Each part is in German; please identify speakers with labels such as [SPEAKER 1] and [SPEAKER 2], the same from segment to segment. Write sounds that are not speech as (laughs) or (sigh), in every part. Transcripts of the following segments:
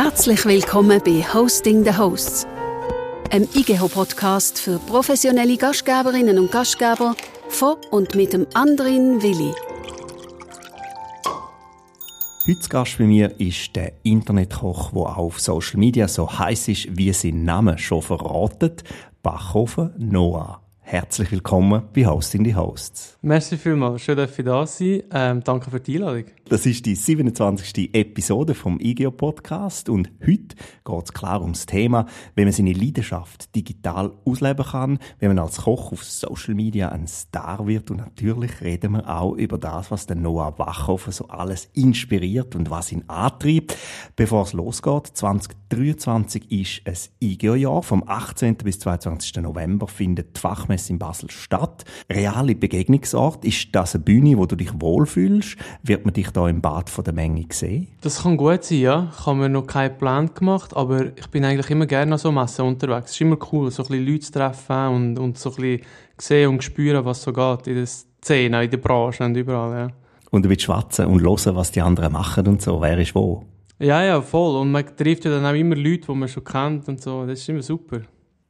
[SPEAKER 1] Herzlich willkommen bei Hosting the Hosts, einem IGEHO-Podcast für professionelle Gastgeberinnen und Gastgeber von und mit dem Andrin Willi.
[SPEAKER 2] Heute Gast bei mir ist der Internetkoch, der auf Social Media so heiß ist, wie sein Name schon verratet, Bachhofen Noah. Herzlich willkommen bei Hosting the Hosts.
[SPEAKER 3] Merci vielmals, schön, dass ich da sein ähm, Danke für die Einladung.
[SPEAKER 2] Das ist die 27. Episode vom IGEO Podcast und heute geht es klar ums Thema, wie man seine Leidenschaft digital ausleben kann, wenn man als Koch auf Social Media ein Star wird und natürlich reden wir auch über das, was den Noah Wachhofer so alles inspiriert und was ihn antreibt. Bevor es losgeht, 2023 ist ein IGEO-Jahr. Vom 18. bis 22. November findet die Fachmesse in Basel statt. Reale Begegnungsort, ist das eine Bühne, wo du dich wohlfühlst? Wird man dich da im Bad von der Menge sehen?
[SPEAKER 3] Das kann gut sein, ja. Ich habe mir noch keinen Plan gemacht, aber ich bin eigentlich immer gerne an so Messen unterwegs. Es ist immer cool, so ein bisschen Leute zu treffen und, und so ein bisschen sehen und spüren, was so geht in der Szene, in der Branche und überall, ja.
[SPEAKER 2] Und du willst schwatzen und hören, was die anderen machen und so. Wer ist wo?
[SPEAKER 3] Ja, ja, voll. Und man trifft ja dann auch immer Leute, die man schon kennt und so. Das ist immer super.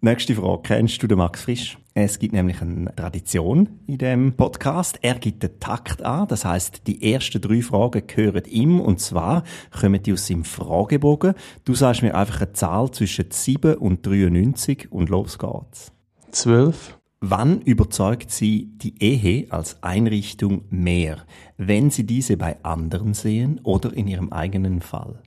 [SPEAKER 2] Nächste Frage. Kennst du den Max Frisch? Es gibt nämlich eine Tradition in dem Podcast. Er gibt den Takt an. Das heißt, die ersten drei Fragen gehören ihm. Und zwar kommen die aus seinem Fragebogen. Du sagst mir einfach eine Zahl zwischen 7 und 93 und los geht's.
[SPEAKER 3] 12.
[SPEAKER 2] Wann überzeugt Sie die Ehe als Einrichtung mehr? Wenn Sie diese bei anderen sehen oder in Ihrem eigenen Fall?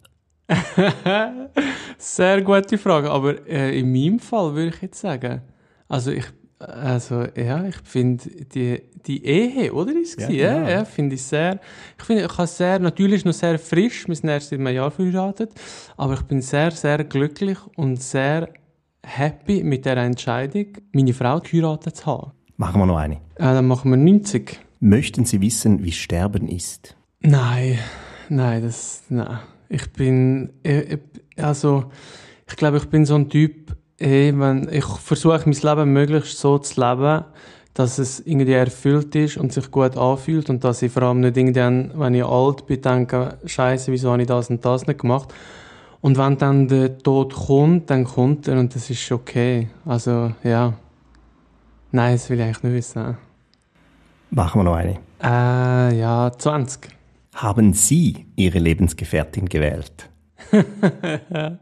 [SPEAKER 2] (laughs)
[SPEAKER 3] Sehr gute Frage, aber äh, in meinem Fall würde ich jetzt sagen, also ich, also ja, ich finde die, die Ehe, oder ist es? Ja, ja, genau. ja finde ich sehr, ich finde, ich habe sehr, natürlich noch sehr frisch, wir sind erst seit einem Jahr verheiratet, aber ich bin sehr, sehr glücklich und sehr happy mit der Entscheidung, meine Frau geheiratet zu haben.
[SPEAKER 2] Machen wir noch eine.
[SPEAKER 3] Ja, dann machen wir 90.
[SPEAKER 2] Möchten Sie wissen, wie Sterben ist?
[SPEAKER 3] Nein, nein, das, nein. Ich bin, also, ich glaube, ich bin so ein Typ, ey, wenn, ich versuche mein Leben möglichst so zu leben, dass es irgendwie erfüllt ist und sich gut anfühlt und dass ich vor allem nicht irgendwann, wenn ich alt bin, denke, Scheiße, wieso habe ich das und das nicht gemacht? Und wenn dann der Tod kommt, dann kommt er und das ist okay. Also, ja. Nein, das will ich eigentlich nicht wissen.
[SPEAKER 2] Machen wir noch eine.
[SPEAKER 3] Äh, ja, 20.
[SPEAKER 2] Haben Sie Ihre Lebensgefährtin gewählt? (laughs)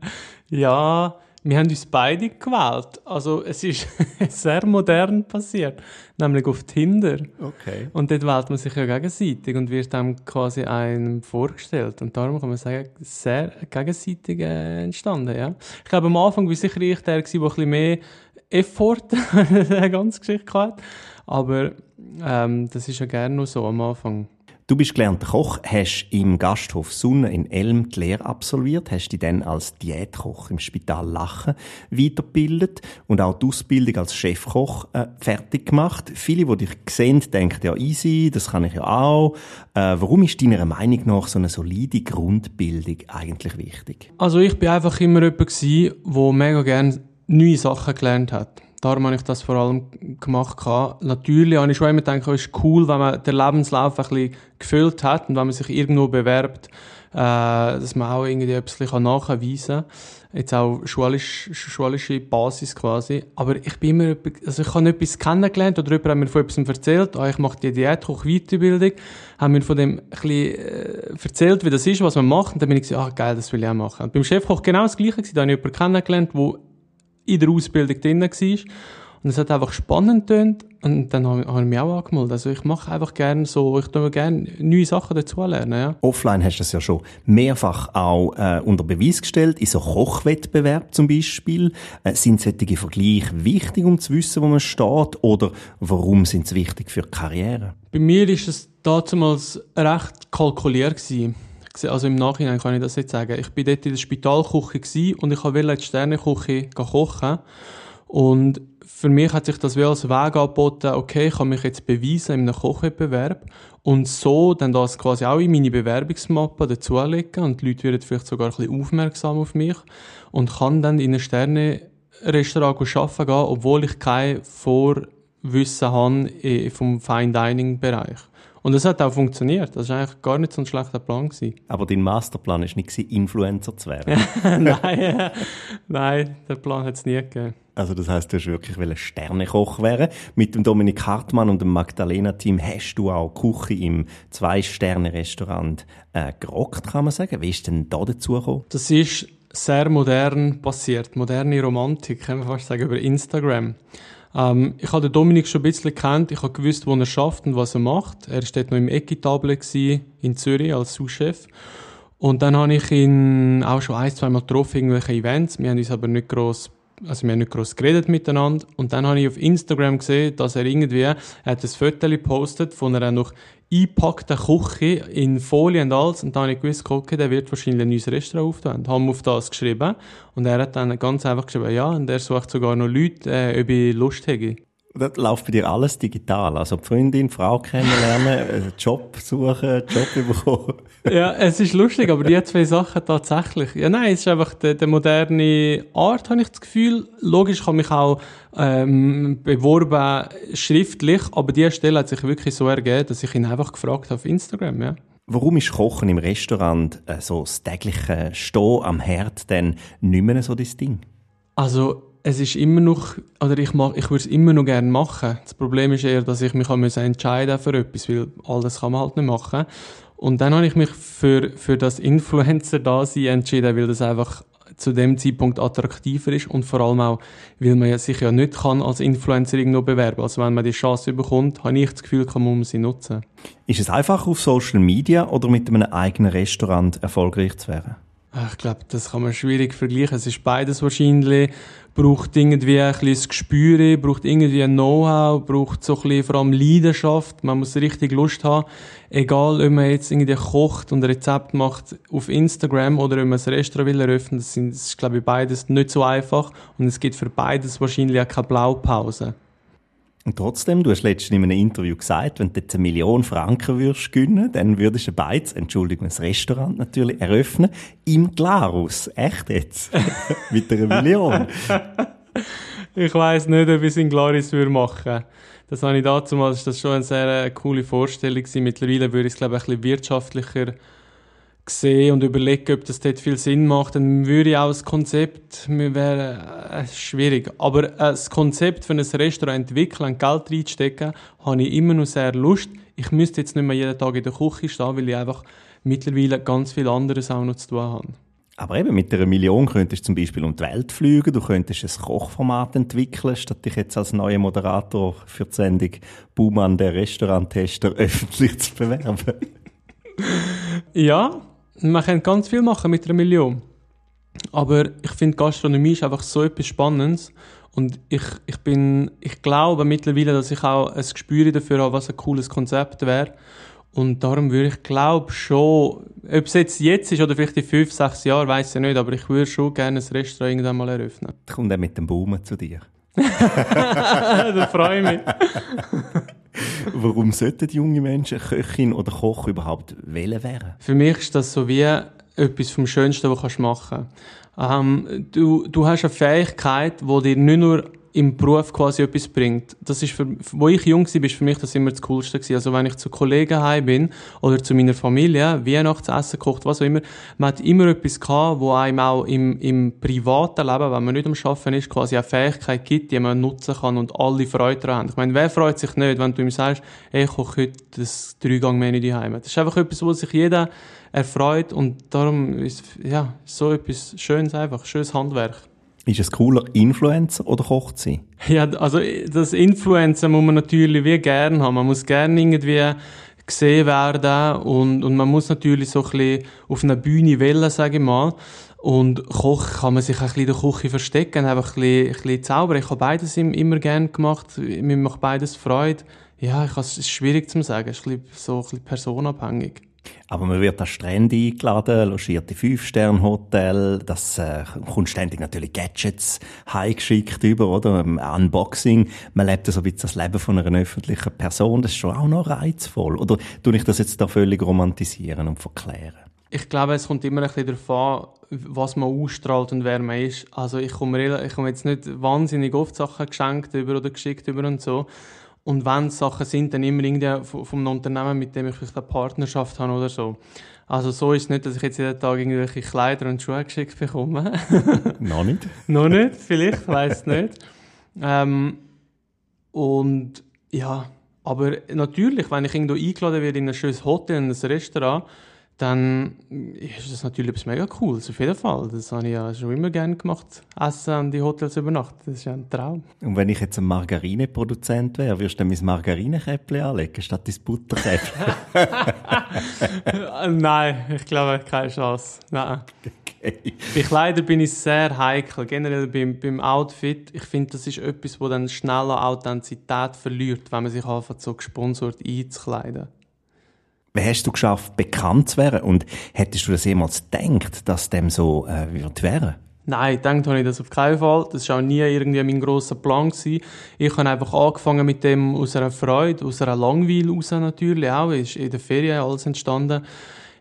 [SPEAKER 3] ja, wir haben uns beide gewählt. Also es ist (laughs) sehr modern passiert, nämlich auf Tinder.
[SPEAKER 2] Okay.
[SPEAKER 3] Und dort wählt man sich ja gegenseitig und wird dann quasi einem vorgestellt. Und darum kann man sagen, sehr gegenseitig äh, entstanden. Ja. Ich glaube, am Anfang war sicher ich der, der ein bisschen mehr Effort (laughs) in der ganzen Geschichte hatte. Aber ähm, das ist ja gerne nur so am Anfang.
[SPEAKER 2] Du bist gelernter Koch, hast im Gasthof Sunne in Elm die Lehre absolviert, hast dich dann als Diätkoch im Spital Lachen weitergebildet und auch die Ausbildung als Chefkoch äh, fertig gemacht. Viele, die dich sehen, denken ja easy, das kann ich ja auch. Äh, warum ist deiner Meinung nach so eine solide Grundbildung eigentlich wichtig?
[SPEAKER 3] Also ich bin einfach immer jemand der mega gerne neue Sachen gelernt hat. Darum habe ich das vor allem gemacht. Natürlich habe ich schon immer gedacht, es ist cool, wenn man den Lebenslauf ein bisschen gefüllt hat und wenn man sich irgendwo bewerbt, äh, dass man auch irgendwie etwas nachweisen kann. Jetzt auch schulisch, schulische Basis quasi. Aber ich bin immer, also ich habe etwas kennengelernt oder jemand hat mir von etwas erzählt, ah, ich mache die Diätkoch Weiterbildung, haben mir von dem ein bisschen äh, erzählt, wie das ist, was man macht und dann bin ich gesagt, ah geil, das will ich auch machen. Und beim Chefkoch genau das Gleiche da habe ich jemanden kennengelernt, der in der Ausbildung drin war. Und es hat einfach spannend getönt. Und dann habe ich mich auch angemeldet. Also ich mache einfach gerne so, ich tue gerne neue Sachen dazu lernen, ja.
[SPEAKER 2] Offline hast du das ja schon mehrfach auch äh, unter Beweis gestellt, in so Kochwettbewerb zum Beispiel. Äh, sind solche Vergleiche wichtig, um zu wissen, wo man steht? Oder warum sind sie wichtig für die Karriere?
[SPEAKER 3] Bei mir ist es damals recht kalkuliert gewesen. Also im Nachhinein kann ich das jetzt sagen. Ich bin dort in der Spitalküche und ich wollte in die Sterneküche kochen. Und für mich hat sich das wie als Weg angeboten, okay, ich kann mich jetzt beweisen in einem Kochwettbewerb und so dann das quasi auch in meine Bewerbungsmappe dazulegen und die Leute werden vielleicht sogar ein bisschen aufmerksam auf mich und kann dann in einem Sterne-Restaurant arbeiten gehen, obwohl ich kein Vorwissen habe vom Fine-Dining-Bereich. Und das hat auch funktioniert. Das war eigentlich gar nicht so ein schlechter Plan. Gewesen.
[SPEAKER 2] Aber dein Masterplan war nicht, Influencer zu werden? (laughs)
[SPEAKER 3] nein, nein, den Plan hat es nie gegeben.
[SPEAKER 2] Also das heißt, du hast wirklich Sternekoch werden. Mit dem Dominik Hartmann und dem Magdalena-Team hast du auch Küche im Zwei-Sterne-Restaurant äh, gerockt, kann man sagen. Wie ist denn da dazu gekommen?
[SPEAKER 3] Das ist sehr modern passiert. Moderne Romantik, kann man fast sagen, über Instagram. Ähm, ich habe den Dominik schon ein bisschen kennt. Ich habe gewusst, wo er schafft und was er macht. Er war dort noch im Equitable in Zürich als Sous-Chef. Und dann habe ich ihn auch schon ein, zwei Mal getroffen, irgendwelche Events. Wir haben uns aber nicht gross also wir haben nicht groß geredet miteinander. Und dann habe ich auf Instagram gesehen, dass er irgendwie, er hat ein Foto gepostet von einer noch eingepackten Küche in Folie und alles. Und dann habe ich gewusst, okay, der wird wahrscheinlich ein neues Restaurant auftun. Haben auf das geschrieben. Und er hat dann ganz einfach geschrieben, ja, und er sucht sogar noch Leute, äh, ob ich Lust hätte.
[SPEAKER 2] Das läuft bei dir alles digital. Also Freundin, Frau kennenlernen, (laughs) Job suchen, Job bekommen. (laughs)
[SPEAKER 3] ja, es ist lustig, aber die zwei Sachen tatsächlich. Ja, nein, es ist einfach die, die moderne Art, habe ich das Gefühl. Logisch kann mich auch ähm, beworben schriftlich, aber die Stelle hat sich wirklich so ergeben, dass ich ihn einfach gefragt habe auf Instagram, ja.
[SPEAKER 2] Warum ist Kochen im Restaurant äh, so das tägliche Stehen am Herd denn nicht mehr so das Ding?
[SPEAKER 3] Also es ist immer noch, oder ich, mach, ich würde es immer noch gerne machen. Das Problem ist eher, dass ich mich entscheiden für etwas, weil alles kann man halt nicht machen. Und dann habe ich mich für, für das Influencer-Dasein entschieden, weil das einfach zu dem Zeitpunkt attraktiver ist und vor allem auch, weil man sich ja nicht kann als Influencer irgendwo bewerben. Also wenn man die Chance bekommt, habe ich das Gefühl, kann man sie nutzen.
[SPEAKER 2] Ist es einfach auf Social Media oder mit einem eigenen Restaurant erfolgreich zu werden?
[SPEAKER 3] Ich glaube, das kann man schwierig vergleichen. Es ist beides wahrscheinlich. Braucht irgendwie ein bisschen das Gespür, braucht irgendwie ein Know-how, braucht so ein bisschen vor allem Leidenschaft. Man muss richtig Lust haben. Egal, ob man jetzt irgendwie kocht und ein Rezept macht auf Instagram oder ob man ein Restaurant will eröffnen, das, sind, das ist, glaube ich, beides nicht so einfach. Und es gibt für beides wahrscheinlich auch keine Blaupause.
[SPEAKER 2] Und trotzdem, du hast letztens in einem Interview gesagt, wenn du jetzt eine Million Franken würdest gewinnen, dann würdest du Beiz, Entschuldigung, ein Restaurant natürlich, eröffnen, im Glarus. Echt jetzt? (laughs) Mit einer Million.
[SPEAKER 3] ich weiss nicht, ob ich es in Glarus würde machen Das habe ich dazu mal, das war schon eine sehr äh, coole Vorstellung Mittlerweile würde ich es, glaube ich, ein bisschen wirtschaftlicher sehe und überlege, ob das dort viel Sinn macht, dann würde ich auch das Konzept, mir wäre äh, schwierig, aber äh, das Konzept für ein Restaurant entwickeln, Geld reinstecken, habe ich immer noch sehr Lust. Ich müsste jetzt nicht mehr jeden Tag in der Küche stehen, weil ich einfach mittlerweile ganz viel anderes auch noch zu tun habe.
[SPEAKER 2] Aber eben mit einer Million könntest du zum Beispiel um die Welt fliegen, du könntest ein Kochformat entwickeln, statt dich jetzt als neuer Moderator für die Sendung Buhmann, der Restauranttester, (laughs) öffentlich zu bewerben.
[SPEAKER 3] ja, man kann ganz viel machen mit einer Million. Aber ich finde, Gastronomie ist einfach so etwas Spannendes. Und ich, ich bin, ich glaube mittlerweile, dass ich auch ein Gespür dafür habe, was ein cooles Konzept wäre. Und darum würde ich glaube schon, ob es jetzt jetzt ist oder vielleicht in fünf, sechs Jahren, weiß ich nicht, aber ich würde schon gerne ein Restaurant irgendwann mal eröffnen.
[SPEAKER 2] Kommt er mit dem Baumen zu dir. (laughs)
[SPEAKER 3] da freue ich mich. (laughs) (laughs)
[SPEAKER 2] Warum sollten junge Menschen Köchin oder Koch überhaupt wählen werden?
[SPEAKER 3] Für mich ist das so wie etwas vom Schönsten, was du machen kannst. Ähm, du, du hast eine Fähigkeit, die dir nicht nur im Beruf quasi etwas bringt. Das ist für, wo ich jung war, ist für mich das immer das Coolste gewesen. Also wenn ich zu Kollegen heim bin oder zu meiner Familie, Weihnachtsessen kocht, was auch immer, man hat immer etwas gehabt, wo einem auch im, im privaten Leben, wenn man nicht am Arbeiten ist, quasi eine Fähigkeit gibt, die man nutzen kann und alle Freude daran haben. Ich meine, wer freut sich nicht, wenn du ihm sagst, ey, ich koche heute das Dreigang-Menü daheim. Das ist einfach etwas, wo sich jeder erfreut und darum ist, ja, so etwas Schönes einfach, schönes Handwerk.
[SPEAKER 2] Ist es cooler, Influencer oder Koch zu sein?
[SPEAKER 3] Ja, also das Influencer muss man natürlich wie gerne haben. Man muss gerne irgendwie gesehen werden und, und man muss natürlich so ein bisschen auf einer Bühne wählen, sage ich mal. Und Koch kann man sich ein bisschen in der Küche verstecken, einfach ein bisschen, ein bisschen zaubern. Ich habe beides immer gerne gemacht. Mir macht beides Freude. Ja, ich es ist schwierig zu sagen. Es ist ein bisschen, so ein bisschen personabhängig.
[SPEAKER 2] Aber man wird an Strände eingeladen, logiert in Fünf-Sterne-Hotel, das äh, kommt ständig natürlich Gadgets heimgeschickt über, oder? Ein Unboxing. Man lebt so ein bisschen das Leben von einer öffentlichen Person. Das ist schon auch noch reizvoll. Oder tue ich das jetzt da völlig romantisieren und verklären?
[SPEAKER 3] Ich glaube, es kommt immer ein bisschen darauf an, was man ausstrahlt und wer man ist. Also ich komme, ich komme jetzt nicht wahnsinnig oft Sachen geschenkt über oder geschickt über und so. Und wenn Sachen sind, dann immer irgendwie vom Unternehmen, mit dem ich vielleicht eine Partnerschaft habe oder so. Also so ist es nicht, dass ich jetzt jeden Tag irgendwelche Kleider und Schuhe geschickt bekomme. (laughs)
[SPEAKER 2] Noch nicht?
[SPEAKER 3] Noch nicht, vielleicht, weiß nicht. Ähm, und ja, aber natürlich, wenn ich irgendwo eingeladen werde in ein schönes Hotel, in ein Restaurant, dann ist das natürlich etwas mega Cooles, auf jeden Fall. Das habe ich ja schon immer gerne gemacht, essen an die Hotels übernachten. Das ist ja ein Traum.
[SPEAKER 2] Und wenn ich jetzt ein Margarineproduzent wäre, würdest du dann mein Margarinekäppchen anlegen, statt dein Butterkäppchen? (laughs)
[SPEAKER 3] Nein, ich glaube, keine Chance. Nein. Okay. Bei Kleidern bin ich sehr heikel. Generell beim, beim Outfit, ich finde, das ist etwas, wo dann schneller Authentizität verliert, wenn man sich einfach so gesponsert einzukleiden.
[SPEAKER 2] Wie hast du geschafft, bekannt zu werden? Und hättest du das jemals gedacht, dass dem so äh, wird werden?
[SPEAKER 3] Nein, gedacht habe ich das auf keinen Fall. Das war auch nie irgendwie mein grosser Plan. Gewesen. Ich habe einfach angefangen mit dem aus einer Freude, aus einer Langweile raus natürlich auch. Ist in der Ferien alles entstanden.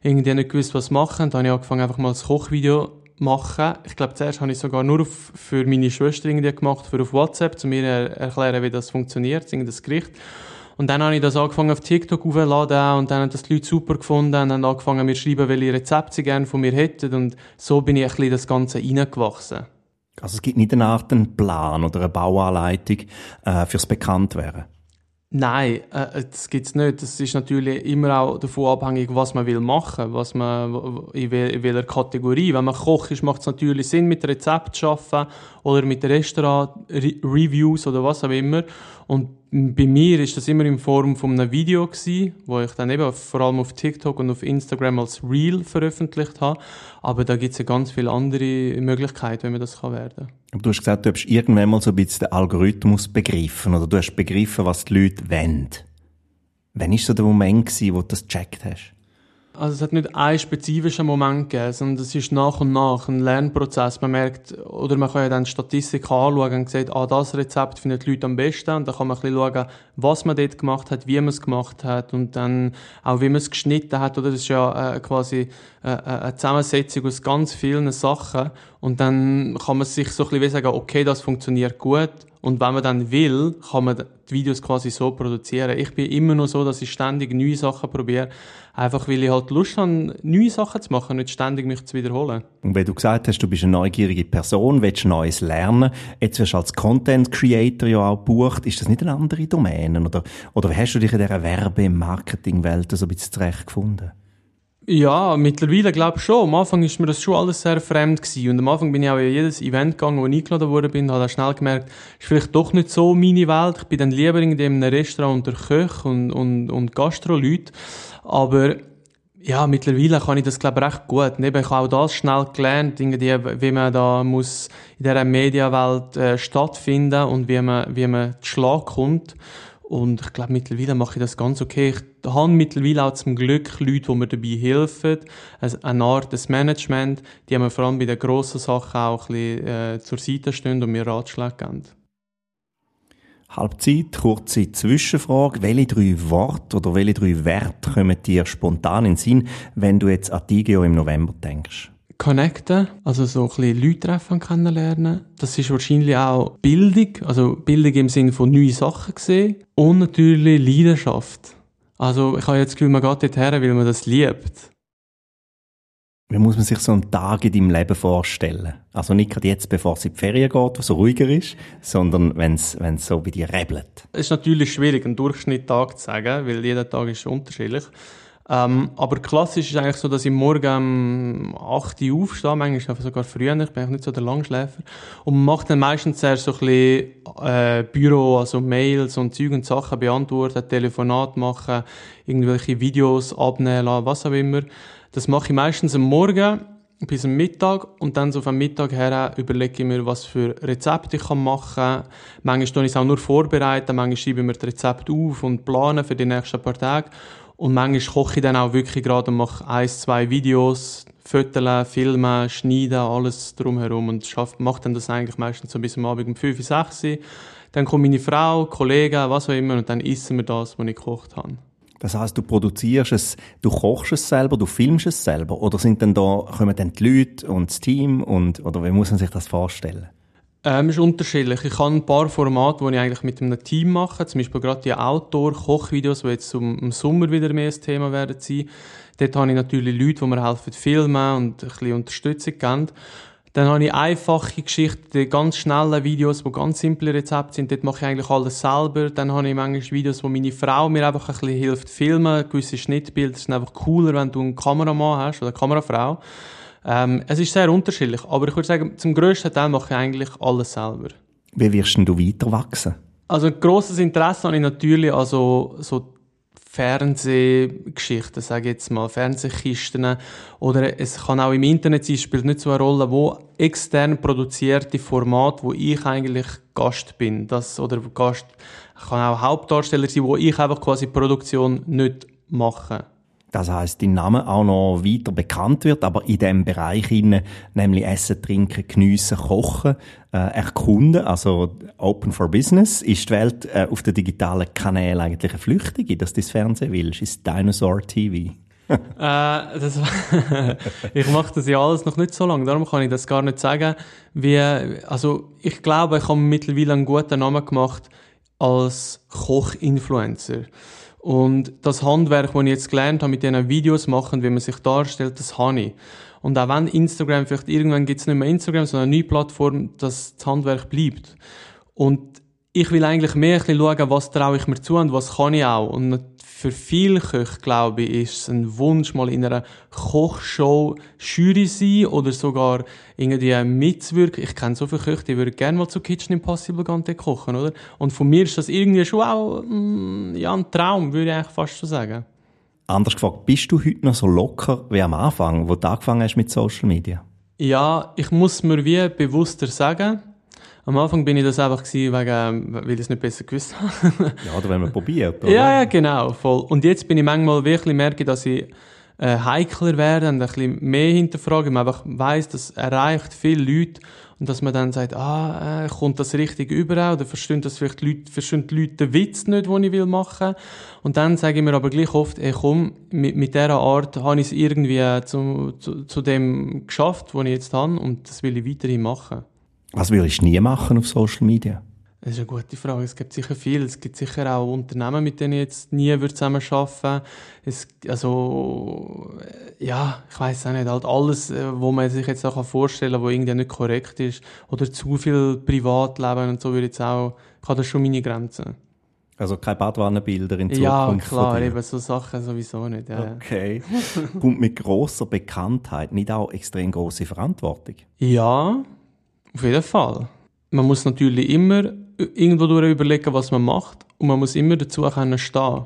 [SPEAKER 3] Irgendwie nicht gewusst, was machen. Dann habe ich angefangen, einfach mal ein Kochvideo machen. Ich glaube, zuerst habe ich sogar nur auf, für meine Schwester irgendwie gemacht, für auf WhatsApp, zu mir erklären, wie das funktioniert, das Gericht. Und dann habe ich das angefangen auf TikTok aufzuladen und dann haben das die Leute super gefunden und haben angefangen mir zu schreiben, welche Rezepte sie gerne von mir hätten und so bin ich ein bisschen das Ganze reingewachsen.
[SPEAKER 2] Also es gibt nicht eine Art einen Plan oder eine Bauanleitung äh, fürs Bekanntwerden?
[SPEAKER 3] Nein, äh, das gibt's nicht. Das ist natürlich immer auch davon abhängig, was man will machen, was man in, welcher Kategorie. Wenn man Koch ist, macht es natürlich Sinn, mit Rezept zu arbeiten oder mit Restaurant-Reviews oder was auch immer. Und bei mir ist das immer in Form von einem Video gewesen, wo ich dann eben vor allem auf TikTok und auf Instagram als Reel veröffentlicht habe. Aber da gibt es ja ganz viele andere Möglichkeiten, wie man das kann werden.
[SPEAKER 2] Aber du hast gesagt, du hast irgendwann mal so ein bisschen den Algorithmus begriffen oder du hast begriffen, was die Leute wollen. Wann war so der Moment, gewesen, wo du das gecheckt hast?
[SPEAKER 3] Also es hat nicht einen spezifischen Moment gegeben, sondern es ist nach und nach ein Lernprozess. Man merkt, oder man kann ja dann Statistik anschauen und sieht, ah, das Rezept finden die Leute am besten. Und dann kann man ein bisschen schauen, was man dort gemacht hat, wie man es gemacht hat und dann auch, wie man es geschnitten hat. Oder das ist ja äh, quasi äh, äh eine Zusammensetzung aus ganz vielen Sachen. Und dann kann man sich so ein bisschen sagen, okay, das funktioniert gut. Und wenn man dann will, kann man die Videos quasi so produzieren. Ich bin immer noch so, dass ich ständig neue Sachen probiere. Einfach weil ich halt Lust habe, neue Sachen zu machen, nicht ständig mich zu wiederholen.
[SPEAKER 2] Und wenn du gesagt hast, du bist eine neugierige Person, willst Neues lernen, jetzt wirst du als Content Creator ja auch gebucht, ist das nicht eine andere Domäne? Oder, oder hast du dich in dieser Werbe-, Marketing-Welt so ein bisschen zurechtgefunden?
[SPEAKER 3] Ja, mittlerweile glaube ich schon. Am Anfang ist mir das schon alles sehr fremd gewesen. Und am Anfang bin ich auch in jedes Event gegangen, wo ich eingeladen worden bin, habe dann schnell gemerkt, ist vielleicht doch nicht so meine Welt. Ich bin dann lieber in einem Restaurant unter Köch und, und, und Gastro-Leuten. Aber, ja, mittlerweile kann ich das, glaube ich, recht gut. Und eben, ich habe auch das schnell gelernt, irgendwie, wie man da muss in dieser Medienwelt äh, stattfinden und wie man, wie man zu Schlag kommt. Und ich glaube, mittlerweile mache ich das ganz okay. Ich habe mittlerweile auch zum Glück Leute, die mir dabei helfen. Eine Art des Management, die mir vor allem bei den grossen Sachen auch ein bisschen äh, zur Seite stehen und mir Ratschläge geben.
[SPEAKER 2] Halbzeit, kurze Zwischenfrage. Welche drei Worte oder welche drei Werte kommen dir spontan in den Sinn, wenn du jetzt an Tigeo im November denkst?
[SPEAKER 3] connecten, also so ein bisschen Leute treffen kennenlernen. Das ist wahrscheinlich auch Bildung, also Bildung im Sinne von neue Sachen sehen und natürlich Leidenschaft. Also ich habe jetzt das Gefühl, man geht dorthin, weil man das liebt.
[SPEAKER 2] Wie muss man sich so einen Tag in deinem Leben vorstellen? Also nicht gerade jetzt, bevor es in die Ferien geht, wo es ruhiger ist, sondern wenn es so bei dir rebelt.
[SPEAKER 3] Es ist natürlich schwierig, einen Durchschnittstag zu sagen, weil jeder Tag ist unterschiedlich. Ähm, aber klassisch ist eigentlich so, dass ich morgen um 8 Uhr aufstehe, manchmal sogar früher, ich bin eigentlich nicht so der Langschläfer. Und mache dann meistens sehr so ein bisschen äh, Büro, also Mails und Zeug und Sachen beantworten, Telefonat machen, irgendwelche Videos abnehmen lassen, was auch immer. Das mache ich meistens am Morgen bis am Mittag und dann so vom Mittag her überlege ich mir, was für Rezepte ich machen kann. Manchmal tue ich es auch nur vorbereiten, manchmal schreibe ich mir das Rezept auf und plane für die nächsten paar Tage. Und manchmal koche ich dann auch wirklich gerade und mache ein, zwei Videos, Foteln, Filmen, Schneiden, alles drumherum und mache dann das eigentlich meistens so bis am Abend um 5, 6 Uhr. Dann kommt meine Frau, Kollegen, was auch immer und dann essen wir das, was ich gekocht habe.
[SPEAKER 2] Das heißt, du produzierst es, du kochst es selber, du filmst es selber, oder sind denn da kommen dann die Leute und das Team und oder wie muss man sich das vorstellen?
[SPEAKER 3] Ähm, ist unterschiedlich. Ich habe ein paar Formate, die ich eigentlich mit einem Team mache. Zum Beispiel gerade die Outdoor-Kochvideos, die jetzt im, Sommer wieder mehr ein Thema werden sein. Dort habe ich natürlich Leute, die mir helfen, filmen und ein bisschen Unterstützung geben. Dann habe ich einfache Geschichten, ganz schnelle Videos, die ganz simple Rezepte sind. Dort mache ich eigentlich alles selber. Dann habe ich manchmal Videos, wo meine Frau mir einfach ein bisschen hilft filmen. Gewisse Schnittbilder sind einfach cooler, wenn du einen Kameramann hast oder eine Kamerafrau. Ähm, es ist sehr unterschiedlich, aber ich würde sagen, zum grössten Teil mache ich eigentlich alles selber.
[SPEAKER 2] Wie wirst denn du weiter wachsen?
[SPEAKER 3] Also ein grosses Interesse habe ich natürlich also so Fernsehgeschichten, sage ich jetzt mal, Fernsehkisten oder es kann auch im Internet sein, spielt nicht so eine Rolle, wo extern produzierte Format, wo ich eigentlich Gast bin, das oder Gast kann auch Hauptdarsteller sein, wo ich einfach quasi Produktion nicht mache.
[SPEAKER 2] Das heißt, dein Name auch noch weiter bekannt wird, aber in dem Bereich hinein, nämlich Essen, Trinken, Geniessen, Kochen, äh, erkunden, also Open for Business, ist die Welt äh, auf den digitalen Kanälen eigentlich eine Flüchtige, dass du das Fernsehen willst? Ist Dinosaur TV? (laughs)
[SPEAKER 3] äh, das, (laughs) ich mache das ja alles noch nicht so lange, darum kann ich das gar nicht sagen. Wie, also ich glaube, ich habe mittlerweile einen guten Namen gemacht als Koch-Influencer. Und das Handwerk, das ich jetzt gelernt habe, mit diesen Videos machen, wie man sich darstellt, das habe ich. Und auch wenn Instagram, vielleicht irgendwann gibt es nicht mehr Instagram, sondern eine neue Plattform, dass das Handwerk bleibt. Und ich will eigentlich mehr ein bisschen schauen, was traue ich mir zu und was kann ich auch. Und für viele Köche, glaube ich, ist es ein Wunsch, mal in einer Kochshow Jury sein oder sogar irgendwie mitzuwirken. Ich kenne so viele Köche, die würden gerne mal zu Kitchen Impossible gehen kochen, oder? Und von mir ist das irgendwie schon auch, mm, ja, ein Traum, würde ich eigentlich fast so sagen.
[SPEAKER 2] Anders gefragt, bist du heute noch so locker wie am Anfang, wo du angefangen hast mit Social Media?
[SPEAKER 3] Ja, ich muss mir wie bewusster sagen, am Anfang bin ich das einfach gewesen, wegen, weil ich es nicht besser gewusst habe. (laughs)
[SPEAKER 2] ja, oder wenn man probiert, oder?
[SPEAKER 3] Ja, ja, genau, voll. Und jetzt bin ich manchmal wirklich merke, dass ich äh, heikler werde und ein bisschen mehr hinterfrage, man einfach weiss, das erreicht viele Leute und dass man dann sagt, ah, äh, kommt das richtig über oder verstehen das vielleicht die Leute, verstehen die Leute den Witz nicht, den ich will machen und dann sage ich mir aber gleich oft, ey, komm, mit, mit dieser Art habe ich es irgendwie zu, zu, zu dem geschafft, was ich jetzt habe und das will ich weiterhin machen.
[SPEAKER 2] Was würdest du nie machen auf Social Media?
[SPEAKER 3] Das ist eine gute Frage. Es gibt sicher viel. Es gibt sicher auch Unternehmen, mit denen ich jetzt nie zusammen arbeiten es, Also, ja, ich weiß auch nicht. Halt alles, äh, wo man sich jetzt auch vorstellen kann, was irgendwie nicht korrekt ist. Oder zu viel Privatleben und so würde jetzt auch, ich habe da schon meine Grenzen.
[SPEAKER 2] Also keine Badwannenbilder in Zukunft
[SPEAKER 3] Ja, klar, eben so Sachen sowieso nicht. Ja.
[SPEAKER 2] Okay. Kommt mit grosser Bekanntheit nicht auch extrem große Verantwortung?
[SPEAKER 3] Ja, auf jeden Fall. Man muss natürlich immer irgendwo durch überlegen, was man macht und man muss immer dazu können stehen.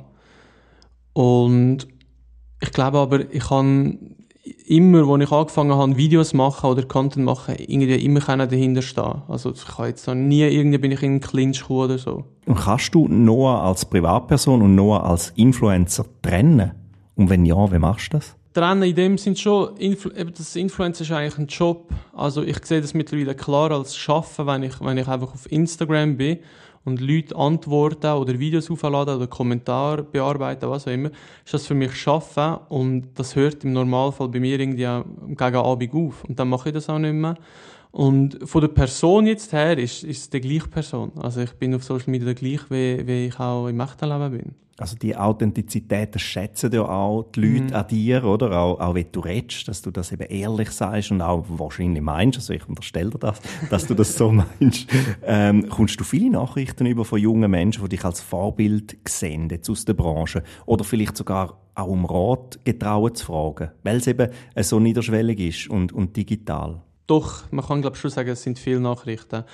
[SPEAKER 3] Und ich glaube aber, ich kann immer, als ich angefangen habe, Videos machen oder Content machen, irgendwie immer dahinter stehen. Also ich kann jetzt noch nie, irgendwie bin ich in einen Clinch oder so.
[SPEAKER 2] Und kannst du Noah als Privatperson und Noah als Influencer trennen? Und wenn ja, wie machst du das?
[SPEAKER 3] Trennen in dem sind schon, das Influencer ist eigentlich ein Job. Also ich sehe das mittlerweile klar als Schaffen, wenn ich, wenn ich einfach auf Instagram bin und Leute antworten oder Videos aufladen oder Kommentare bearbeiten, was auch immer, ist das für mich Schaffen und das hört im Normalfall bei mir irgendwie gegen Abend auf und dann mache ich das auch nicht mehr. Und von der Person jetzt her ist, ist es die gleiche Person. Also ich bin auf Social Media der gleiche, wie, wie ich auch im echten Leben bin.
[SPEAKER 2] Also die Authentizität, das schätzen ja auch die Leute mhm. an dir, oder? Auch, auch wenn du redest, dass du das eben ehrlich sagst und auch wahrscheinlich meinst, also ich unterstelle dir das, (laughs) dass du das so meinst. Ähm, kommst du viele Nachrichten über von jungen Menschen, die dich als Vorbild sehen, jetzt aus der Branche? Oder vielleicht sogar auch um Rat getrauen zu fragen, weil es eben so niederschwellig ist und, und digital?
[SPEAKER 3] Doch, man kann glaube schon sagen, es sind viele Nachrichten.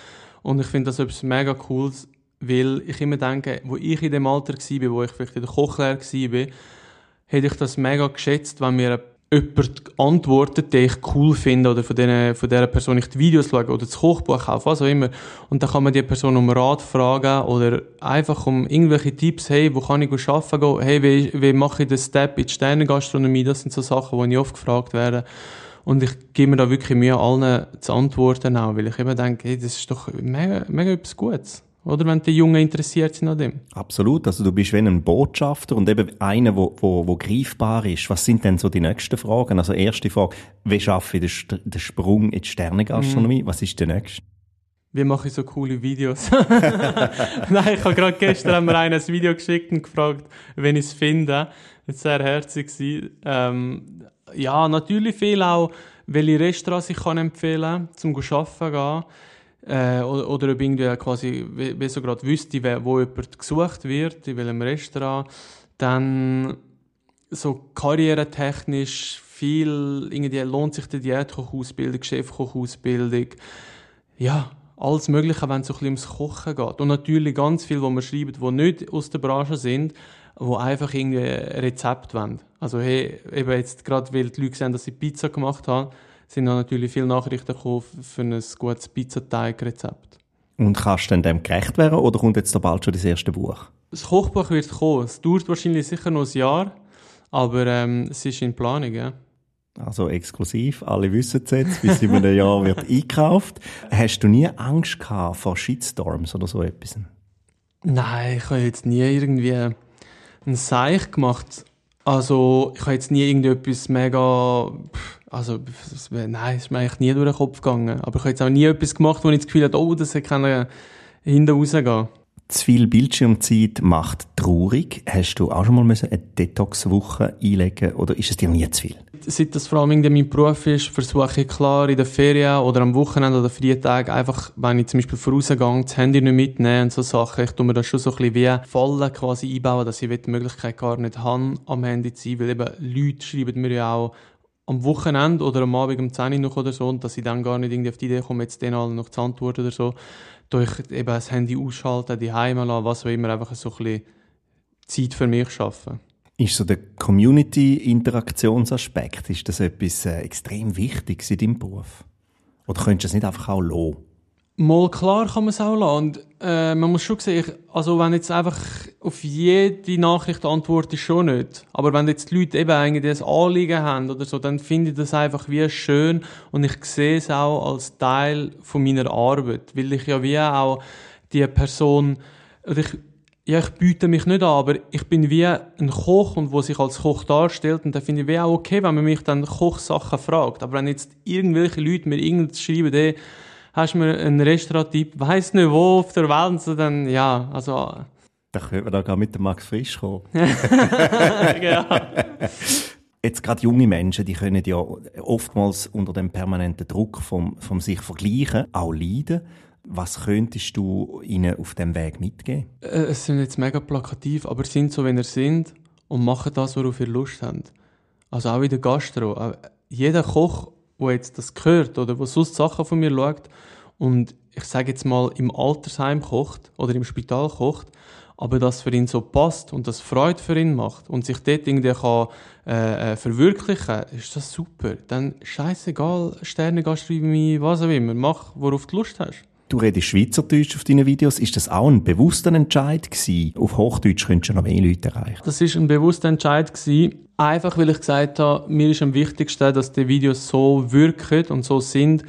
[SPEAKER 3] Und ich finde das etwas mega Cooles, weil ich immer denke, wo ich in dem Alter war, wo ich vielleicht in der Kochlehre war, hätte ich das mega geschätzt, wenn mir jemand antwortet, den ich cool finde, oder von, denen, von dieser Person ich die Videos schaue, oder das Kochbuch kaufe, was auch immer. Und dann kann man die Person um Rat fragen, oder einfach um irgendwelche Tipps, hey, wo kann ich arbeiten gehen? Hey, wie, wie mache ich den Step in die Sternengastronomie? Das sind so Sachen, die ich oft gefragt werde. Und ich gebe mir da wirklich Mühe, allen zu antworten auch, weil ich immer denke, hey, das ist doch mega, mega etwas Gutes. Oder wenn die Jungen interessiert sind an dem.
[SPEAKER 2] Absolut. Also du bist wie ein Botschafter und eben einer, wo, wo, wo greifbar ist. Was sind denn so die nächsten Fragen? Also erste Frage, wie schaffe ich den, den Sprung in die Sternengastronomie? Mhm. Was ist der nächste?
[SPEAKER 3] wie mache ich so coole Videos? (laughs) Nein, ich habe gerade gestern haben wir einen ein Video geschickt und gefragt, wenn ich es finde. Das war sehr herzig. Ähm, ja, natürlich viel auch, welche Restaurants ich kann empfehlen kann, zum arbeiten gehen. Äh, oder, oder ob irgendwie quasi, wie, wie so gerade wüsste, wo jemand gesucht wird, in welchem Restaurant. Dann so karrieretechnisch viel, irgendwie lohnt sich die Diätkochausbildung, Chefkochausbildung. Ja, alles Mögliche, wenn es so ein bisschen ums Kochen geht. Und natürlich ganz viel, wo man schreibt, die nicht aus der Branche sind, wo einfach irgendwie Rezept wollen. Also hey, eben jetzt gerade, weil die Leute sehen, dass sie Pizza gemacht haben, sind dann natürlich viele Nachrichten gekommen für ein gutes Pizzateig-Rezept.
[SPEAKER 2] Und kannst du dem gerecht werden oder kommt jetzt da bald schon das erste Buch?
[SPEAKER 3] Das Kochbuch wird kommen. Es dauert wahrscheinlich sicher noch ein Jahr, aber ähm, es ist in Planung, ja.
[SPEAKER 2] Also exklusiv, alle wissen es jetzt, bis in einem Jahr wird (laughs) eingekauft. Hast du nie Angst gehabt vor Shitstorms oder so etwas?
[SPEAKER 3] Nein, ich habe jetzt nie irgendwie ein Seich gemacht. Also, ich habe jetzt nie irgendetwas mega, also, nein, ist mir eigentlich nie durch den Kopf gegangen. Aber ich habe jetzt auch nie etwas gemacht, wo ich das Gefühl hatte, oh, das kann hinten rausgehen.
[SPEAKER 2] Zu viel Bildschirmzeit macht traurig. Hast du auch schon mal eine Detox-Woche einlegen oder ist es dir nie zu viel?
[SPEAKER 3] Seit das vor allem mein Beruf ist, versuche ich klar in der Ferien oder am Wochenende oder Freitag einfach, wenn ich zum Beispiel vorausgehe, das Handy nicht mitnehmen und so Sachen. Ich tue mir das schon so ein bisschen wie Fallen quasi einbauen, dass ich die Möglichkeit gar nicht habe, am Handy zu sein, weil eben Leute schreiben mir ja auch am Wochenende oder am Abend um 10 Uhr noch oder so und dass ich dann gar nicht irgendwie auf die Idee komme, jetzt denen alle noch zu antworten oder so durch eben das Handy ausschalten, die Heime lassen, was auch immer, einfach so ein bisschen Zeit für mich schaffen.
[SPEAKER 2] Ist so der Community-Interaktionsaspekt, ist das etwas äh, extrem Wichtiges in deinem Beruf? Oder könntest du es nicht einfach auch lassen?
[SPEAKER 3] Mal klar kann man es auch lassen. Und, äh, man muss schon sehen, also wenn jetzt einfach auf jede Nachricht antworte ich schon nicht. Aber wenn jetzt die Leute eben eigentlich ein Anliegen haben oder so, dann finde ich das einfach wie schön und ich sehe es auch als Teil von meiner Arbeit. Weil ich ja wie auch die Person, ich, ja, ich biete mich nicht an, aber ich bin wie ein Koch und wo sich als Koch darstellt und da finde ich wie auch okay, wenn man mich dann Kochsachen fragt. Aber wenn jetzt irgendwelche Leute mir irgendwas schreiben, die hast du mir einen Restaurant-Tipp, weiss nicht wo auf der Welt, so dann, ja, also...
[SPEAKER 2] Da könnte man da gar mit dem Max Frisch kommen. (laughs)
[SPEAKER 3] genau.
[SPEAKER 2] Jetzt gerade junge Menschen, die können ja oftmals unter dem permanenten Druck vom, vom sich vergleichen auch leiden. Was könntest du ihnen auf dem Weg mitgeben?
[SPEAKER 3] Äh, es sind jetzt mega plakativ, aber sind so, wenn ihr sind und machen das, worauf ihr Lust habt. Also auch in der Gastro. Jeder Koch wo jetzt das gehört oder wo sonst Sachen von mir schaut und ich sage jetzt mal im Altersheim kocht oder im Spital kocht, aber das für ihn so passt und das Freude für ihn macht und sich dort irgendwie kann, äh, äh verwirklichen, ist das super. Dann scheißegal, Sterne, Gastronomie, was auch immer, mach, worauf du Lust hast.
[SPEAKER 2] Du redest Schweizerdeutsch auf deinen Videos. Ist das auch ein bewusster Entscheid gewesen? Auf Hochdeutsch könntest du noch mehr Leute erreichen.
[SPEAKER 3] Das ist ein bewusster Entscheid gewesen. Einfach, weil ich gesagt habe, mir ist am wichtigsten, dass die Videos so wirken und so sind,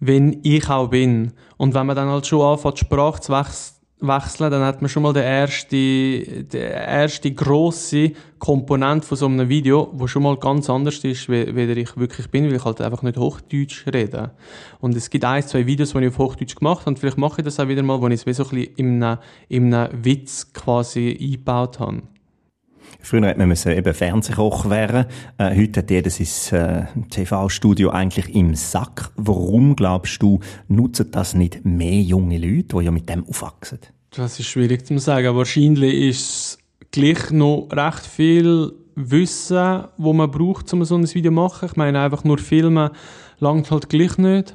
[SPEAKER 3] wenn ich auch bin. Und wenn man dann halt schon anfängt, Sprache zu wechseln, wechseln, dann hat man schon mal den erste, die erste grosse Komponente von so einem Video, wo schon mal ganz anders ist, wie, wie ich wirklich bin, weil ich halt einfach nicht Hochdeutsch rede. Und es gibt ein, zwei Videos, die ich auf Hochdeutsch gemacht habe, und vielleicht mache ich das auch wieder mal, wo ich es so ein bisschen in einem, in einem Witz quasi eingebaut habe.
[SPEAKER 2] Früher hätte man eben Fernsehkoch werden. Äh, heute hat jeder sein äh, TV-Studio eigentlich im Sack. Warum glaubst du, nutzen das nicht mehr junge Leute, die ja mit dem aufwachsen?
[SPEAKER 3] Das ist schwierig zu sagen. Wahrscheinlich ist es gleich noch recht viel Wissen, wo man braucht, um so ein Video zu machen. Ich meine, einfach nur filmen langt halt gleich nicht.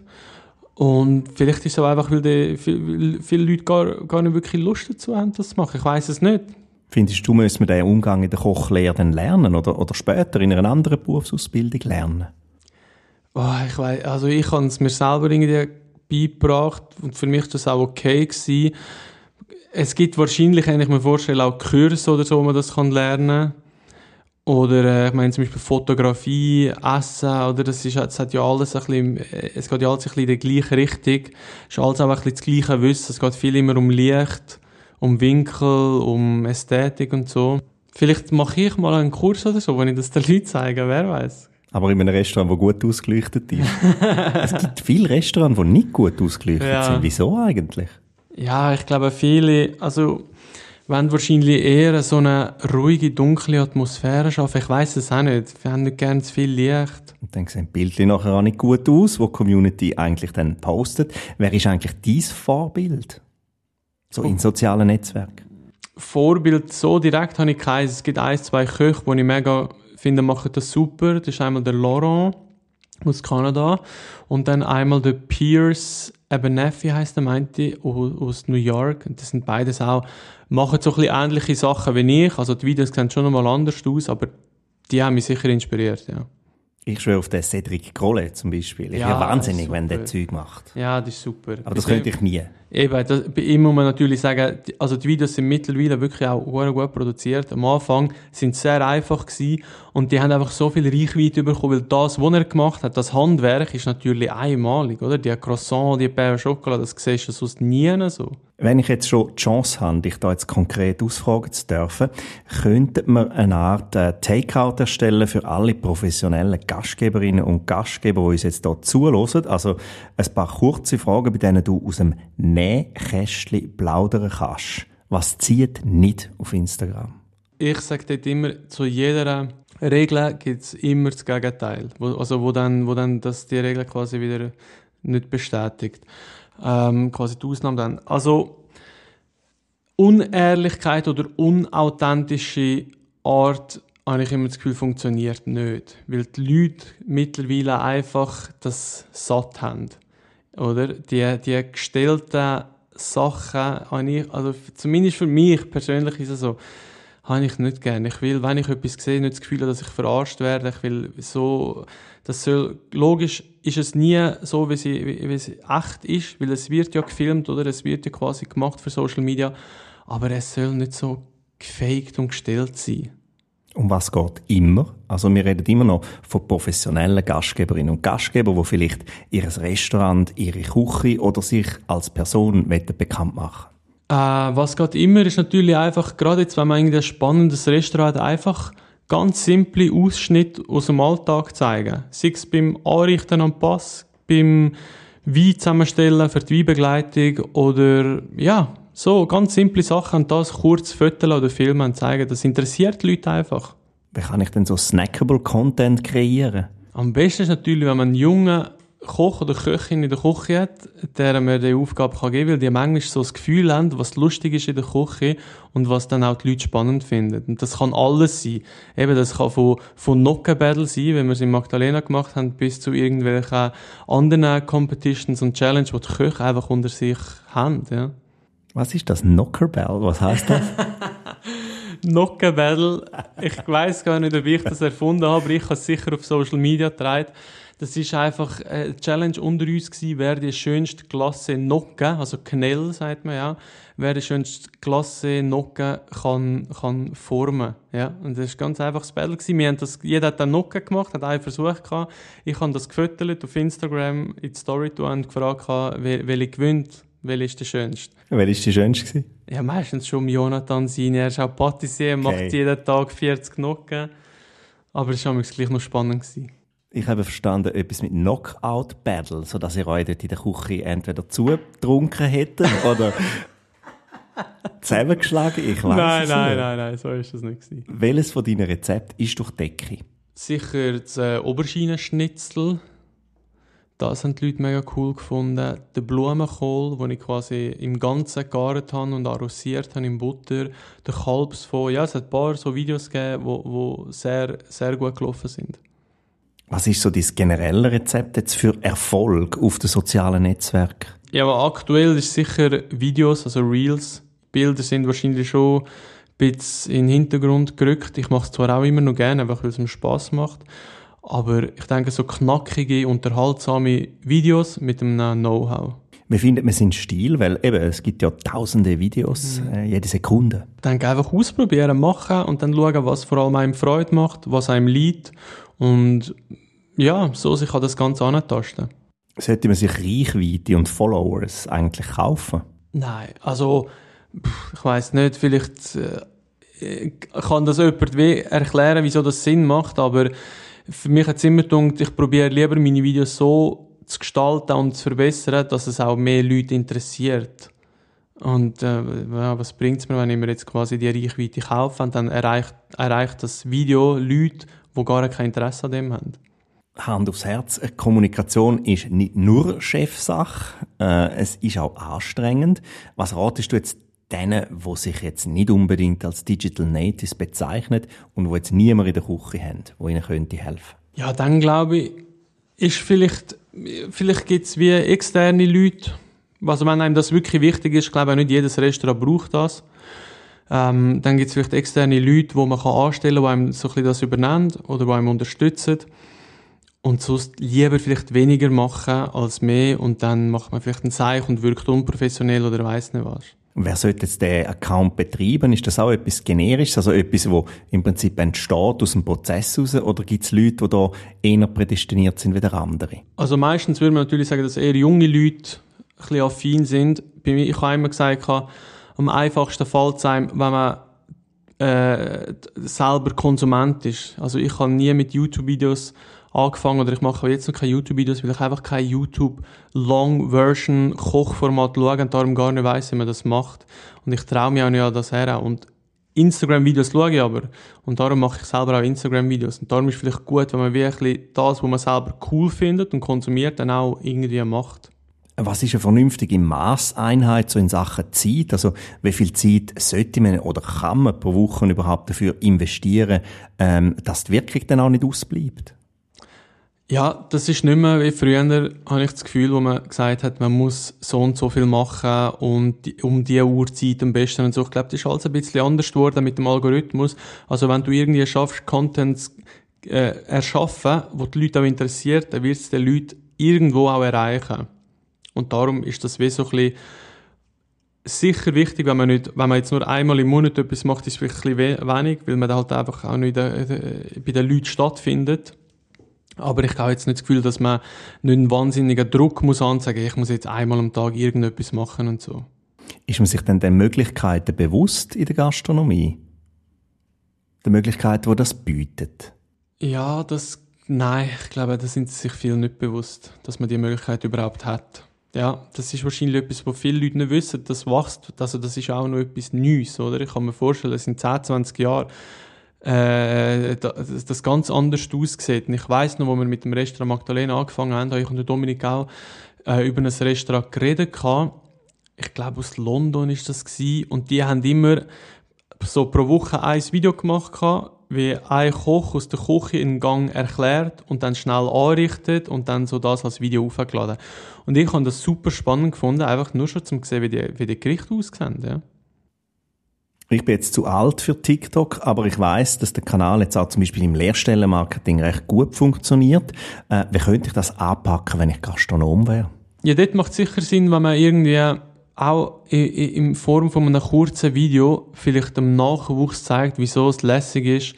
[SPEAKER 3] Und vielleicht ist es auch einfach, weil die, viele, viele Leute gar, gar nicht wirklich Lust dazu haben, das zu machen. Ich weiß es nicht.
[SPEAKER 2] Findest du, müssen wir den Umgang in der Kochlehre dann lernen oder, oder später in einer anderen Berufsausbildung lernen?
[SPEAKER 3] Oh, ich weiß, also ich habe es mir selber irgendwie beigebracht und für mich war das auch okay gewesen. Es gibt wahrscheinlich, wenn ich mir vorstelle, auch Kurse oder so, wo man das kann lernen oder äh, ich meine zum Beispiel Fotografie, Essen, oder das ist, es hat ja alles ein bisschen, es geht ja alles ein bisschen in die gleiche Richtung. Es ist alles auch ein bisschen das gleiche Wissen. Es geht viel immer um Licht um Winkel, um Ästhetik und so. Vielleicht mache ich mal einen Kurs oder so, wo ich das den Leuten zeige, wer weiß.
[SPEAKER 2] Aber in einem Restaurant, das gut ausgeleuchtet ist. (laughs) es gibt viele Restaurants, die nicht gut ausgeleuchtet
[SPEAKER 3] Ja.
[SPEAKER 2] sind. Wieso eigentlich?
[SPEAKER 3] Ja, ich glaube, viele, also, wenn wahrscheinlich eher so eine ruhige, dunkle Atmosphäre schaffen. Ich weiß es auch nicht. Wir haben nicht gerne zu viel Licht.
[SPEAKER 2] Und dann sehen Bildchen nachher auch nicht gut aus, wo die Community eigentlich dann postet. Wer ist eigentlich dein Vorbild? So in sozialen Netzwerken.
[SPEAKER 3] Vorbild so direkt habe ich keins. Es gibt ein, zwei Köche, die ich mega finde, machen das super. Das ist einmal der Laurent aus Kanada und dann einmal der Pierce Abernathy heisst der, meinte aus New York. Und das sind beides auch, machen so ein bisschen ähnliche Sachen wie ich. Also die Videos sehen schon nochmal anders aus, aber die haben mich sicher inspiriert, ja.
[SPEAKER 2] Ich schwöre auf den Cedric Grolle zum Beispiel. Ich
[SPEAKER 3] Ja,
[SPEAKER 2] ja, wahnsinnig, wenn der Zeug macht.
[SPEAKER 3] Ja, das ist super.
[SPEAKER 2] Aber das könnte ich nie.
[SPEAKER 3] Eben, das, bei ihm muss man natürlich sagen, also die Videos sind mittlerweile wirklich auch gut produziert. Am Anfang sind sie sehr einfach gewesen und die haben einfach so viel Reichweite bekommen, weil das, was er gemacht hat, das Handwerk ist natürlich einmalig, oder? Die Croissant, die Pain au Chocolat, das siehst du sonst nie so.
[SPEAKER 2] Wenn ich jetzt schon die Chance habe, dich da jetzt konkret ausfragen zu dürfen, könnte man eine Art äh, Takeout erstellen für alle professionellen Gastgeberinnen und Gastgeber, die uns jetzt hier zuhören. Also ein paar kurze Fragen, bei denen du aus dem Nähkästchen plaudern kannst. Was zieht nicht auf Instagram?
[SPEAKER 3] Ich sage dort immer, zu jeder Regel gibt es immer das Gegenteil. Wo, also wo dann, wo dann das die Regel quasi wieder nicht bestätigt. Ähm, quasi die Ausnahme dann. Also Unehrlichkeit oder unauthentische Art habe ich immer das Gefühl, funktioniert nicht. Weil die Leute mittlerweile einfach das satt haben. Oder? Die, die gestellten Sachen habe ich, also zumindest für mich persönlich ist es so, habe ich nicht gerne. Ich will, wenn ich etwas sehe, nicht das Gefühl dass ich verarscht werde. Ich will so, das soll, logisch ist es nie so, wie, sie, wie, wie es echt ist, weil es wird ja gefilmt, oder? Es wird ja quasi gemacht für Social Media. Aber es soll nicht so gefaked und gestellt sein.
[SPEAKER 2] Um was geht immer? Also wir reden immer noch von professionellen Gastgeberinnen und Gastgeber, die vielleicht ihr Restaurant, ihre Küche oder sich als Person bekannt machen
[SPEAKER 3] Äh, was geht immer, ist natürlich einfach, gerade jetzt, wenn man ein spannendes Restaurant hat, einfach ganz simple Ausschnitte aus dem Alltag zeigen. Sei es beim Anrichten am Pass, beim Wein zusammenstellen für die Weinbegleitung oder, ja, so ganz simple Sachen und das kurz fotografieren oder filmen und zeigen. Das interessiert die Leute einfach.
[SPEAKER 2] Wie kann ich denn so snackable Content kreieren?
[SPEAKER 3] Am besten ist natürlich, wenn man einen jungen Koch oder Köchin in der Küche hat, der man die Aufgabe kann geben kann, weil die manchmal so das Gefühl haben, was lustig ist in der Küche und was dann auch die Leute spannend finden. Und das kann alles sein. Eben, das kann von, von Nockenbattle sein, wenn wir es in Magdalena gemacht haben, bis zu irgendwelchen anderen Competitions und Challenges, die die Köche einfach unter sich haben, ja.
[SPEAKER 2] Was ist das? Knockerbell? Was heißt das? (laughs)
[SPEAKER 3] Nockenbattle. Ich weiß gar nicht, ob ich das erfunden habe, aber ich habe es sicher auf Social Media getragen. Das ist einfach eine Challenge unter uns gewesen, wer die schönste Klasse Nocken, also Knell sagt man ja, wer die schönste Klasse Nocken kann, kann formen. Ja, und das ist ganz einfach das Battle gewesen. Wir haben das, jeder hat einen Nocken gemacht, hat einen Versuch gehabt. Ich habe das gefüttert auf Instagram in die Story und gefragt, wel- welche gewinnt, welche ist der schönste.
[SPEAKER 2] Wer ist die schönste gewesen?
[SPEAKER 3] Ja, meistens schon Jonathan sein. Er ist auch Patissier, macht
[SPEAKER 2] Okay.
[SPEAKER 3] jeden Tag 40 Nocken. Aber es war gleich noch spannend. Gewesen.
[SPEAKER 2] Ich habe verstanden, etwas mit Knockout Battle, so dass ihr euch dort in der Küche entweder zugetrunken hättet (laughs) oder zusammengeschlagen. Ich weiß
[SPEAKER 3] Nein,
[SPEAKER 2] es
[SPEAKER 3] nein,
[SPEAKER 2] nicht.
[SPEAKER 3] nein, nein, so ist das nicht. Gewesen.
[SPEAKER 2] Welches von deinen Rezepten ist durch Decke?
[SPEAKER 3] Sicher das äh, Oberschienenschnitzel. Das haben die Leute mega cool gefunden. Der Blumenkohl, den ich quasi im Ganzen gegart habe und arrosiert habe in Butter. Der Kalbsfond. Ja, es hat ein paar so Videos gegeben, wo, wo sehr, sehr gut gelaufen sind.
[SPEAKER 2] Was ist so dein generelle Rezept jetzt für Erfolg auf den sozialen Netzwerken?
[SPEAKER 3] Ja, aber aktuell ist sicher Videos, also Reels. Bilder sind wahrscheinlich schon ein bisschen in den Hintergrund gerückt. Ich mache es zwar auch immer noch gerne, einfach weil es mir Spass macht. Aber ich denke, so knackige, unterhaltsame Videos mit einem Know-how.
[SPEAKER 2] Wie findet man seinen Stil? Weil eben, es gibt ja tausende Videos, äh, jede Sekunde.
[SPEAKER 3] Ich denke, einfach ausprobieren, machen und dann schauen, was vor allem einem Freude macht, was einem liegt. Und ja, so sich an das Ganze antasten.
[SPEAKER 2] Sollte man sich Reichweite und Followers eigentlich kaufen?
[SPEAKER 3] Nein, also ich weiß nicht, vielleicht äh, kann das jemand erklären, wieso das Sinn macht, aber für mich hat es immer gedacht, ich probiere lieber meine Videos so zu gestalten und zu verbessern, dass es auch mehr Leute interessiert. Und äh, was bringt es mir, wenn ich mir jetzt quasi die Reichweite kaufe und dann erreicht, erreicht das Video Leute, die gar kein Interesse an dem haben.
[SPEAKER 2] Hand aufs Herz, Kommunikation ist nicht nur Chefsache, äh, es ist auch anstrengend. Was ratest du jetzt denen, die sich jetzt nicht unbedingt als Digital Natives bezeichnen und die jetzt niemand in der Küche haben, wo ihnen könnte helfen?
[SPEAKER 3] Ja, dann glaube ich, ist vielleicht, vielleicht gibt es wie externe Leute, also wenn einem das wirklich wichtig ist, glaube ich, nicht jedes Restaurant braucht das. Ähm, dann gibt es vielleicht externe Leute, die man kann anstellen kann, die einem so ein bisschen das übernehmen oder die einem unterstützen. Und sonst lieber vielleicht weniger machen als mehr und dann macht man vielleicht einen Seich und wirkt unprofessionell oder weiß nicht was.
[SPEAKER 2] Wer sollte jetzt den Account betreiben? Ist das auch etwas Generisches, also etwas, wo im Prinzip entsteht aus dem Prozess heraus, oder gibt es Leute, die da eher prädestiniert sind wie der andere?
[SPEAKER 3] Also meistens würde man natürlich sagen, dass eher junge Leute ein bisschen affin sind. Bei mir, ich habe immer gesagt, am einfachsten fällt es einem, wenn man äh, selber Konsument ist. Also ich habe nie mit YouTube-Videos angefangen oder ich mache jetzt noch keine YouTube-Videos, weil ich einfach kein YouTube Long-Version Kochformat schaue und darum gar nicht weiss, wie man das macht. Und ich traue mich auch nicht an das her. Und Instagram-Videos schaue ich aber. Und darum mache ich selber auch Instagram-Videos. Und darum ist es vielleicht gut, wenn man wirklich das, was man selber cool findet und konsumiert, dann auch irgendwie macht.
[SPEAKER 2] Was ist eine vernünftige Maßeinheit so in Sachen Zeit? Also wie viel Zeit sollte man oder kann man pro Woche überhaupt dafür investieren, ähm, dass die Wirkung dann auch nicht ausbleibt?
[SPEAKER 3] Ja, das ist nicht mehr wie früher, habe ich das Gefühl, wo man gesagt hat, man muss so und so viel machen und die, um die Uhrzeit am besten und so. Ich glaube, das ist alles ein bisschen anders geworden mit dem Algorithmus. Also wenn du irgendwie schaffst, Content äh, erschaffen, wo die Leute auch interessiert, dann wird es den Leuten irgendwo auch erreichen. Und darum ist das wie so ein bisschen sicher wichtig, wenn man nicht, wenn man jetzt nur einmal im Monat etwas macht, ist es vielleicht ein bisschen wenig, weil man halt einfach auch nicht äh, bei den Leuten stattfindet. Aber ich habe jetzt nicht das Gefühl, dass man nicht einen wahnsinnigen Druck muss anzeigen, ich muss jetzt einmal am Tag irgendetwas machen und so.
[SPEAKER 2] Ist man sich denn den Möglichkeiten bewusst in der Gastronomie? Der Möglichkeit, wo das bietet?
[SPEAKER 3] Ja, das, nein, ich glaube, da sind sich viele nicht bewusst, dass man die Möglichkeit überhaupt hat. Ja, das ist wahrscheinlich etwas, wo viele Leute nicht wissen, das wächst, also das ist auch noch etwas Neues, oder? Ich kann mir vorstellen, es sind 10, 20 Jahre, äh, das, das ganz anders aussieht. Und ich weiss noch, wo wir mit dem Restaurant Magdalena angefangen haben, habe ich und Dominik auch äh, über ein Restaurant geredet gehabt. Ich glaube, aus London ist das gewesen. Und die haben immer so pro Woche ein Video gemacht gehabt, wie ein Koch aus der Küche einen Gang erklärt und dann schnell anrichtet und dann so das als Video aufgeladen. Und ich habe das super spannend gefunden, einfach nur schon zum sehen, wie die, wie die Gerichte aussehen. Ja.
[SPEAKER 2] Ich bin jetzt zu alt für TikTok, aber ich weiß, dass der Kanal jetzt auch zum Beispiel im Lehrstellenmarketing recht gut funktioniert. Äh, wie könnte ich das anpacken, wenn ich Gastronom wäre?
[SPEAKER 3] Ja, dort macht es sicher Sinn, wenn man irgendwie auch in Form von einem kurzen Video vielleicht dem Nachwuchs zeigt, wieso es lässig ist,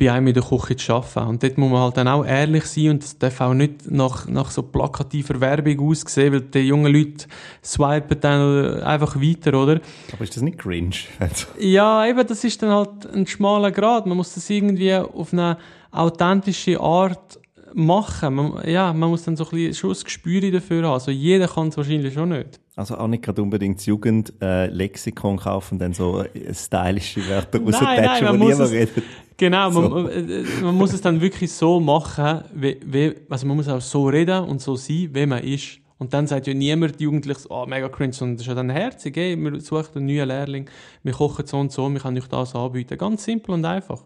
[SPEAKER 3] bei einem in der Küche zu arbeiten. Und dort muss man halt dann auch ehrlich sein und das darf auch nicht nach, nach so plakativer Werbung aussehen, weil die jungen Leute swipen dann einfach weiter, oder?
[SPEAKER 2] Aber ist das nicht cringe? (laughs)
[SPEAKER 3] ja, eben, das ist dann halt ein schmaler Grad. Man muss das irgendwie auf eine authentische Art machen. Man, ja, man muss dann so ein bisschen schon ein Gespür dafür haben. Also jeder kann es wahrscheinlich schon nicht.
[SPEAKER 2] Also auch nicht gerade unbedingt das Jugendlexikon äh, kaufen, dann so äh, stylische Wörter raustätschen, wo niemand redet.
[SPEAKER 3] Genau, so. man, äh, man, muss es dann wirklich so machen, wie, wie, also man muss auch so reden und so sein, wie man ist. Und dann sagt ja niemand Jugendliches, oh, mega cringe, sondern das ist ja dann herzig, ey, wir suchen einen neuen Lehrling, wir kochen so und so, wir können euch das anbieten. Ganz simpel und einfach.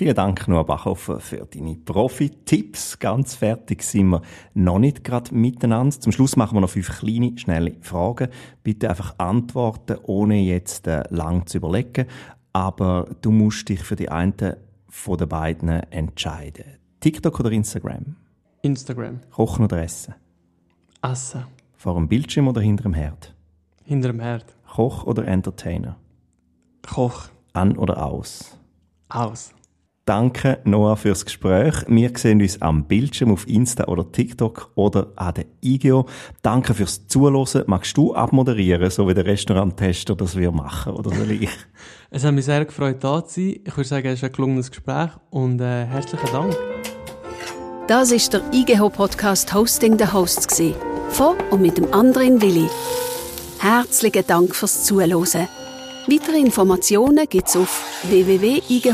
[SPEAKER 2] Vielen Dank, Noah Bachhofer, für deine Profi-Tipps. Ganz fertig sind wir noch nicht gerade miteinander. Zum Schluss machen wir noch fünf kleine, schnelle Fragen. Bitte einfach antworten, ohne jetzt äh, lang zu überlegen. Aber du musst dich für die eine von den beiden entscheiden. TikTok oder Instagram?
[SPEAKER 3] Instagram.
[SPEAKER 2] Kochen oder essen?
[SPEAKER 3] Essen.
[SPEAKER 2] Vor dem Bildschirm oder hinter dem Herd?
[SPEAKER 3] Hinter dem Herd.
[SPEAKER 2] Koch oder Entertainer?
[SPEAKER 3] Koch.
[SPEAKER 2] An oder aus?
[SPEAKER 3] Aus.
[SPEAKER 2] Danke, Noah, fürs Gespräch. Wir sehen uns am Bildschirm auf Insta oder TikTok oder an der IGO. Danke fürs Zuhören. Magst du abmoderieren, so wie der Restauranttester das wir machen, oder soll ich? (laughs)
[SPEAKER 3] es hat mich sehr gefreut, da zu sein. Ich würde sagen, es ist ein gelungenes Gespräch und äh, herzlichen Dank.
[SPEAKER 1] Das ist der IGH-Podcast Hosting the Hosts. Von und mit dem anderen Willi. Herzlichen Dank fürs Zuhören. Weitere Informationen gibt's auf www.igh.ch.